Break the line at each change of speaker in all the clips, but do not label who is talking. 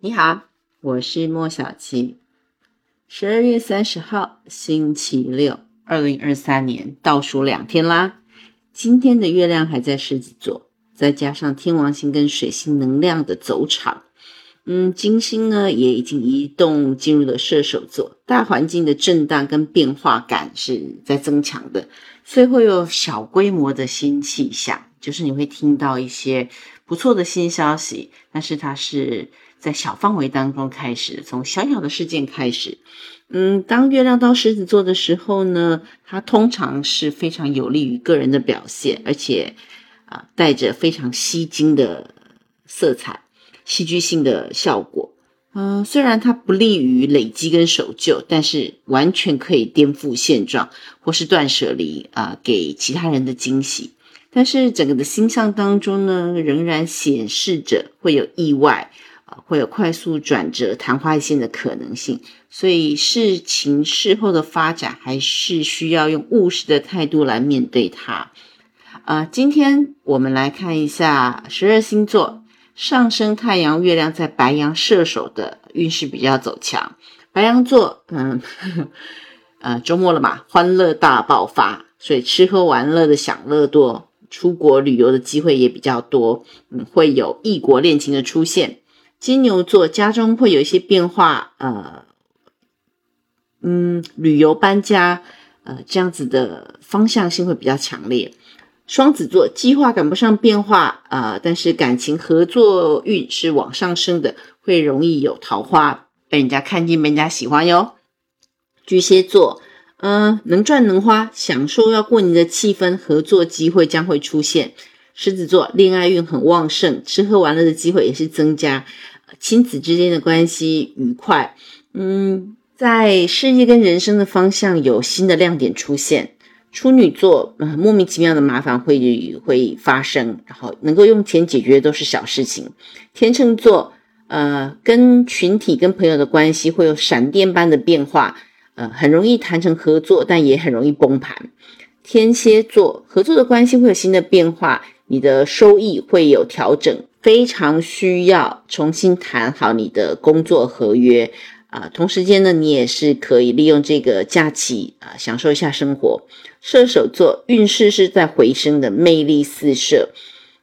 你好，我是莫小七。十二月三十号，星期六，二零二三年倒数两天啦。今天的月亮还在狮子座，再加上天王星跟水星能量的走场，嗯，金星呢也已经移动进入了射手座，大环境的震荡跟变化感是在增强的，所以会有小规模的新气象，就是你会听到一些不错的新消息，但是它是。在小范围当中开始，从小小的事件开始，嗯，当月亮到狮子座的时候呢，它通常是非常有利于个人的表现，而且啊，带着非常吸睛的色彩、戏剧性的效果。嗯，虽然它不利于累积跟守旧，但是完全可以颠覆现状，或是断舍离啊，给其他人的惊喜。但是整个的星象当中呢，仍然显示着会有意外。会有快速转折、昙花一现的可能性，所以事情事后的发展还是需要用务实的态度来面对它。啊，今天我们来看一下十二星座上升太阳、月亮在白羊、射手的运势比较走强。白羊座，嗯，呃，周末了嘛，欢乐大爆发，所以吃喝玩乐的享乐多，出国旅游的机会也比较多，嗯，会有异国恋情的出现。金牛座家中会有一些变化，呃，嗯，旅游搬家，呃，这样子的方向性会比较强烈。双子座计划赶不上变化，呃，但是感情合作运是往上升的，会容易有桃花，被人家看见，被人家喜欢哟。巨蟹座，嗯，能赚能花，享受要过年的气氛，合作机会将会出现。狮子座恋爱运很旺盛，吃喝玩乐的机会也是增加，亲子之间的关系愉快。嗯，在事业跟人生的方向有新的亮点出现。处女座，呃，莫名其妙的麻烦会会发生，然后能够用钱解决都是小事情。天秤座，呃，跟群体跟朋友的关系会有闪电般的变化，呃，很容易谈成合作，但也很容易崩盘。天蝎座，合作的关系会有新的变化。你的收益会有调整，非常需要重新谈好你的工作合约啊。同时间呢，你也是可以利用这个假期啊，享受一下生活。射手座运势是在回升的，魅力四射。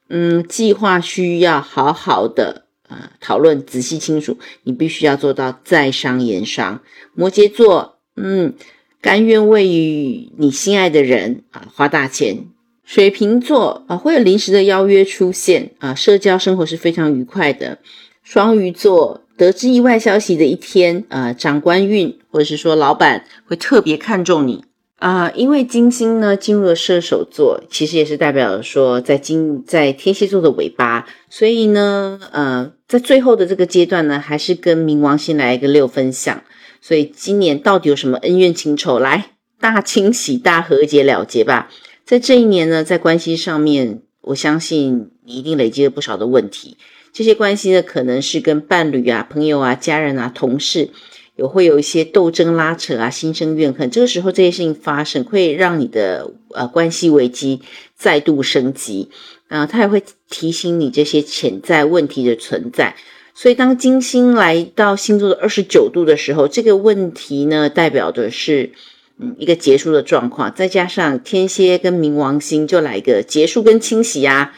嗯，计划需要好好的啊讨论，仔细清楚。你必须要做到在商言商。摩羯座，嗯，甘愿为与你心爱的人啊花大钱。水瓶座啊，会有临时的邀约出现啊，社交生活是非常愉快的。双鱼座得知意外消息的一天啊，长官运或者是说老板会特别看重你啊，因为金星呢进入了射手座，其实也是代表说在金在天蝎座的尾巴，所以呢，呃，在最后的这个阶段呢，还是跟冥王星来一个六分相，所以今年到底有什么恩怨情仇，来大清洗、大和解了结吧。在这一年呢，在关系上面，我相信你一定累积了不少的问题。这些关系呢，可能是跟伴侣啊、朋友啊、家人啊、同事有会有一些斗争拉扯啊，心生怨恨。这个时候，这些事情发生，会让你的呃关系危机再度升级。啊，他也会提醒你这些潜在问题的存在。所以，当金星来到星座的二十九度的时候，这个问题呢，代表的是。嗯，一个结束的状况，再加上天蝎跟冥王星，就来一个结束跟清洗呀。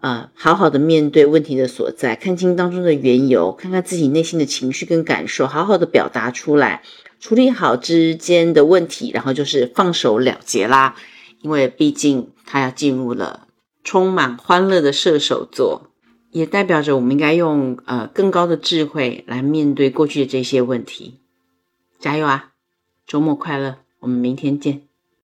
啊，好好的面对问题的所在，看清当中的缘由，看看自己内心的情绪跟感受，好好的表达出来，处理好之间的问题，然后就是放手了结啦。因为毕竟他要进入了充满欢乐的射手座，也代表着我们应该用呃更高的智慧来面对过去的这些问题。加油啊！周末快乐！我们明天见。